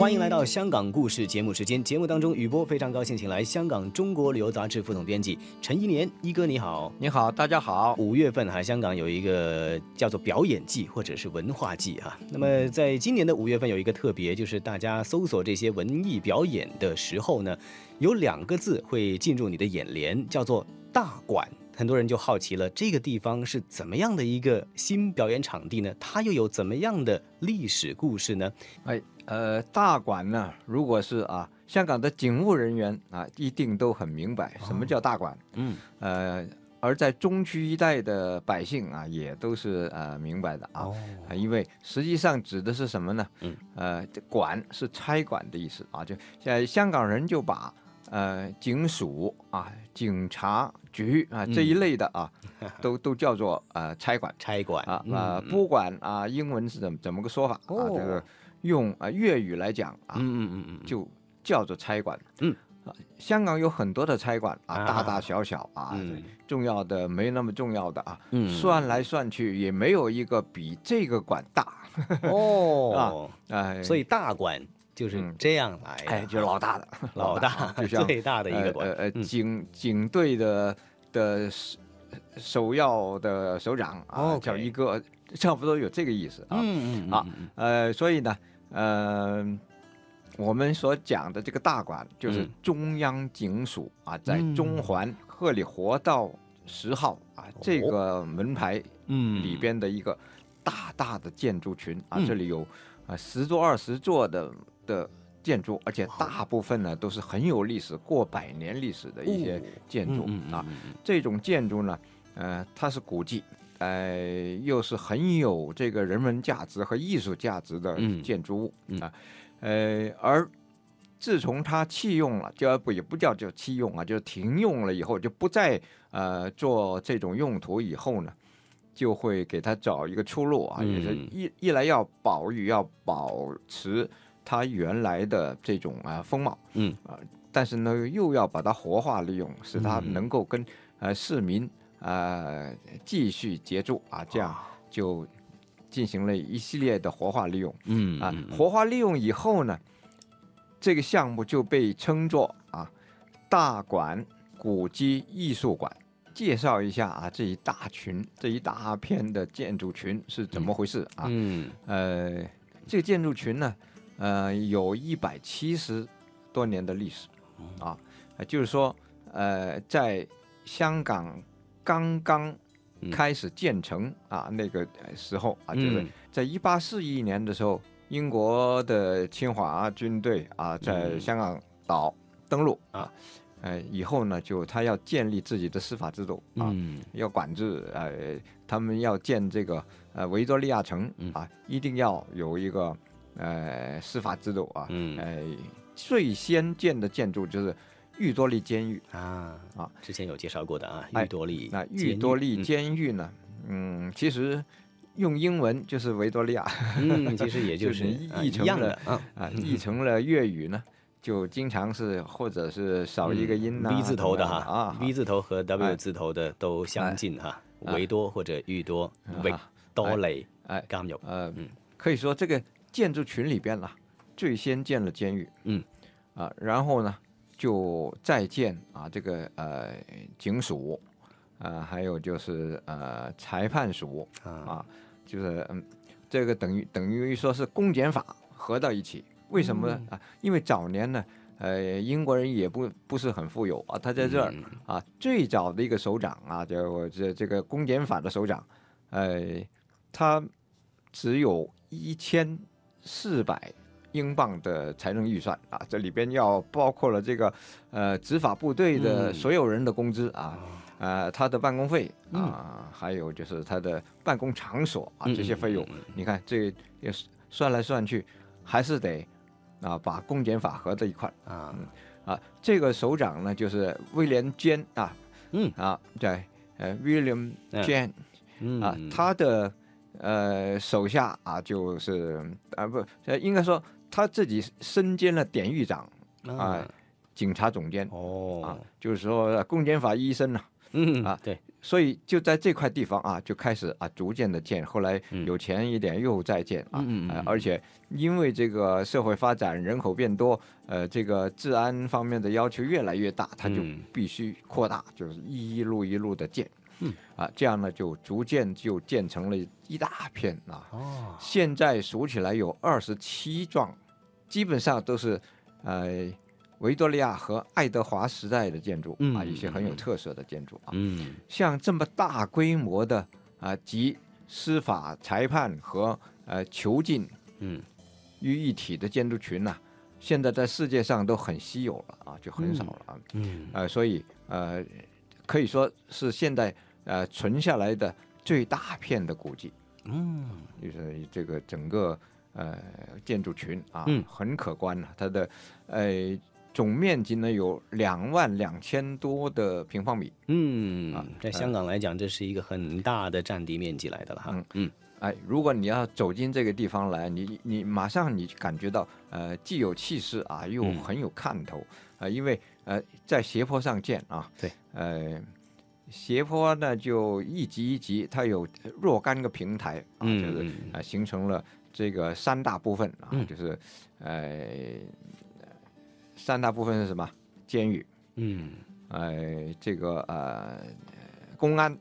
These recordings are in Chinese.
欢迎来到香港故事节目时间。节目当中，雨波非常高兴请来香港中国旅游杂志副总编辑陈一年一哥，你好。你好，大家好。五月份哈，香港有一个叫做表演季或者是文化季哈。那么在今年的五月份有一个特别，就是大家搜索这些文艺表演的时候呢，有两个字会进入你的眼帘，叫做大馆。很多人就好奇了，这个地方是怎么样的一个新表演场地呢？它又有怎么样的历史故事呢？哎，呃，大馆呢，如果是啊，香港的警务人员啊，一定都很明白什么叫大馆。嗯，呃，而在中区一带的百姓啊，也都是呃明白的啊。因为实际上指的是什么呢？嗯，呃，这馆是差馆的意思啊，就现在香港人就把呃警署啊、警察局啊这一类的啊，都都叫做呃差馆。差馆啊嗯呃，嗯。拨管啊，英文是怎么怎么个说法啊？哦。这个用啊粤语来讲啊，嗯嗯嗯嗯，就叫做差馆。嗯。啊，香港有很多的差馆啊，啊。大大小小啊，嗯。重要的没那么重要的啊，嗯。算来算去也没有一个比这个馆大。哦，哎，所以大馆就是嗯这样来的，哎，就是老大的，老大就 像最大的一个呃呃，警警队的的首首要的首长啊叫一哥，差不多有这个意思啊。嗯嗯啊呃，所以呢，呃，我们所讲的这个大馆就是嗯。中央警署啊，在嗯。中环鹤里活道十号啊这个门牌嗯。里边的一个大大的建筑群啊，嗯。这里有啊十座二十座的的建筑，而且大部分呢都是很有历史、过百年历史的一些哦。建筑啊。这种建筑呢，呃，它是古迹，呃，又是很有这个人文价值和艺术价值的嗯。建筑物、嗯。啊，呃，而自从它弃用了，就不也不叫叫弃用啊，就是停用了以后，就不再呃做这种用途以后呢，就会给它找一个出路啊，也是嗯。一一来要保育，要保持它原来的这种啊风貌，嗯。啊，但是呢又要把它活化利用，使它嗯。能够跟呃市民呃继续接触啊，这样就进行了一系列的活化利用啊嗯嗯，嗯活化利用以后呢，这个项目就被称作啊大馆古迹艺术馆。介绍一下啊，这一大群、这一大片的建筑群是怎么回事啊？嗯。呃，这个建筑群呢，呃，有一百七十多年的历史啊，呃就是说，呃，在香港刚刚嗯。开始建成啊那个呃时候啊，就是嗯。在一八四一年的时候，英国的侵华军队啊在嗯。香港岛登陆啊啊，呃，以后呢，就他要建立自己的司法制度啊，嗯。要管制，呃，他们要建这个呃维多利亚城嗯。啊，一定要有一个呃司法制度啊，嗯呃，最先建的建筑就是玉多利监狱。啊啊，之前有介绍过的啊，玉多利那玉多利嗯监狱呢，嗯，其实用英文就是维多利亚嗯，其实也就就是译成了啊啊，译成了粤语呢，就经常是或者是少一个音呐、嗯 V 字头的哈啊，V 字头和 W 哎字头的都相近哈，哎维多或者裕多，维啊多利哎監獄呃，嗯可以说这个建筑群里边呢，最先建了监狱，嗯，啊，然后呢就再建啊这个呃警署，啊，还有就是呃裁判署。啊。啊，就是嗯，这个等于等于说是公检法合到一起，为什么呢？啊？因为早年呢。呃，英国人也不不是很富有啊，他在这儿、嗯啊，最早的一个首长啊，就我这这个公检法的首长，呃，他只有一千四百英镑的财政预算啊，这里边要包括了这个呃执法部队的嗯所有人的工资啊，呃，他的办公费嗯。啊，还有就是他的办公场所啊嗯这些费用。你看这也算来算去，还是得啊把公检法合在一块。啊。啊，这个首长呢就是威廉坚啊，嗯。啊，对，呃，William 嗯 Jan 嗯。啊，他的呃手下啊就是啊不呃应该说他自己身兼了典狱长啊、警察总监哦啊哦，，就是说呃公检法医生呐、嗯啊对，所以就在这块地方啊，就开始啊逐渐的建，后来嗯有钱一点又再建啊，嗯嗯嗯呃而且因为这个社会发展，人口变多，呃，这个治安方面的要求越来越大，他就嗯。必须扩大，就是一路一路的建，嗯。啊，这样呢就逐渐就建成了一大片啊，哦，现在数起来有二十七幢，基本上都是呃维多利亚和爱德华时代的建筑、啊，嗯一些很有嗯。特色的建筑啊。嗯。像这么大规模的啊，集司法、裁判和呃囚禁嗯。于一体的建筑群呐、现在在世界上都很稀有了啊，就很少了啊。嗯。呃，所以呃，可以说是现在呃存下来的最大片的古迹。嗯就是这个整个呃建筑群啊，嗯很可观了、它的呃总面积呢有两万两千多的平方米。嗯啊，在香港来讲，这是一个很大的占地面积来的了哈嗯。嗯哎，如果你要走进这个地方来，你你马上你感觉到呃既有气势啊，又嗯很有看头啊、呃因为呃在斜坡上建啊，对，呃斜坡呢就一级一级，它有若干个平台啊，嗯就是嗯啊、形成了这个三大部分啊，嗯。就是呃三大部分是什么？监狱，嗯。呃这个呃公安，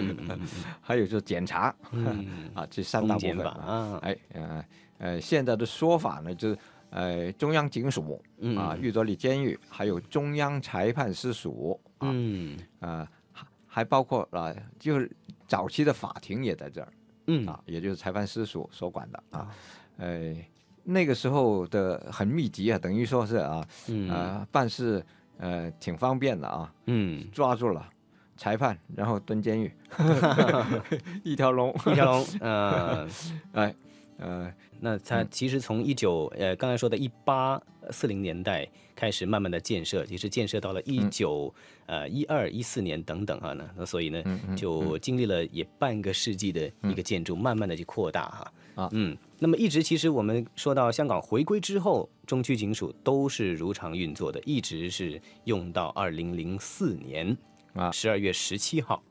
还有就是检察嗯，啊，这三大部分啊。哎，呃呃，现在的说法呢，就是呃中央警署嗯啊，玉德里监狱，还有中央裁判司署啊，嗯。啊还还包括啊，就是早期的法庭也在这儿嗯啊，也就是裁判司所所管的啊，呃那个时候的很密集啊，等于说是啊，嗯呃办事呃挺方便的啊，嗯，抓住了裁判，然后蹲监狱 一条龙，一条龙，呃，哎呃那它其实从一九呃刚才说的一八四零年代开始慢慢的建设，其实建设到了一九呃一二一四年等等哈呢，那所以呢就经历了也半个世纪的一个建筑，慢慢的去扩大哈。啊。嗯，那么一直其实我们说到香港回归之后，中区警署都是如常运作的，一直是用到二零零四年啊。十二月十七号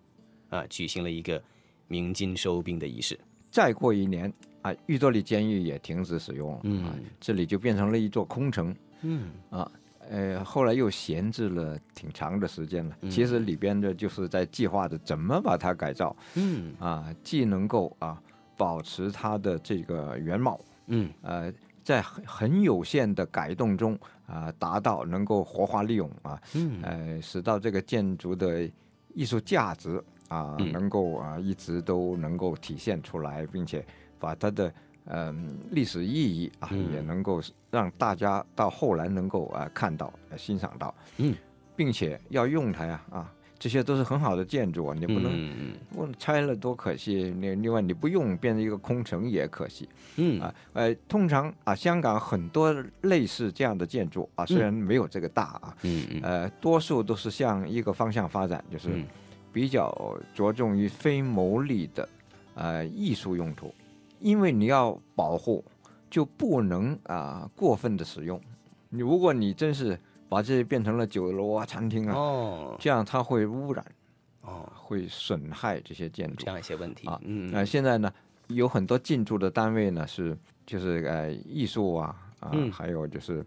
啊举行了一个鸣金收兵的仪式。再过一年啊，玉多利监狱也停止使用了，嗯。啊，这里就变成了一座空城嗯。啊。呃，后来又闲置了挺长的时间了。嗯。其实里边的就是在计划着怎么把它改造嗯。啊，既能够啊保持它的这个原貌，嗯。呃，在很很有限的改动中啊，达到能够活化利用啊，嗯。呃，使到这个建筑的艺术价值啊，嗯。能够啊一直都能够体现出来，并且把它的嗯、历史意义啊，嗯。也能够让大家到后来能够啊看到、呃欣赏到，嗯，并且要用它呀啊，这些都是很好的建筑啊，你不能。嗯拆了多可惜，那另外你不用变成一个空城也可惜。嗯。啊。呃，通常啊，香港很多类似这样的建筑啊，虽然没有这个大啊，嗯嗯。呃，多数都是向一个方向发展，就是嗯。比较着重于非牟利的呃艺术用途，因为你要保护，就不能啊、过分的使用。你如果你真是把这些变成了酒楼啊、餐厅啊，哦这样它会污染，哦，会损害这些建筑这。样一些问题啊嗯那、现在呢，有很多进驻的单位呢是就是呃艺术啊啊，嗯还有就是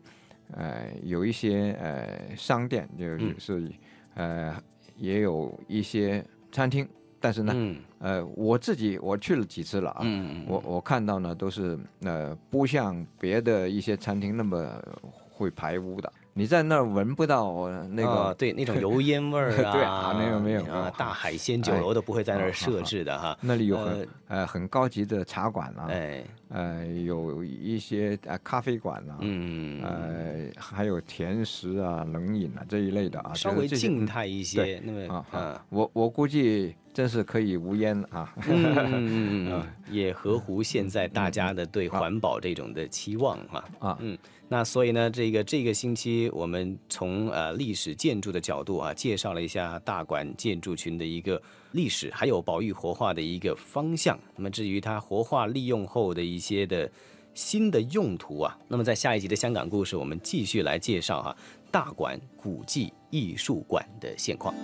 呃有一些呃商店，就嗯是、呃也有一些餐厅，但是呢，嗯。呃我自己我去了几次了啊，嗯我我看到呢都是呃不像别的一些餐厅那么会排污的，你在那儿闻不到那个、啊对那种油烟味儿啊，对啊没有没有啊哦，大海鲜酒楼都不会在那儿设置的哈。那里有很呃呃很高级的茶馆啊，哎，呃，有一些呃咖啡馆啊，嗯，呃，还有甜食啊、冷饮啊这一类的啊，稍微静态一些，那么啊，我我估计真是可以无烟啊。嗯嗯嗯嗯，也合乎现在大家的对环保这种的期望哈。啊嗯，那所以呢，这个这个星期我们从呃历史建筑的角度啊，介绍了一下大馆建筑群的一个历史，还有保育活化的一个方向。那么至于它活化利用后的一些的新的用途啊，那么在下一集的香港故事，我们继续来介绍哈大馆古迹艺术馆的现况。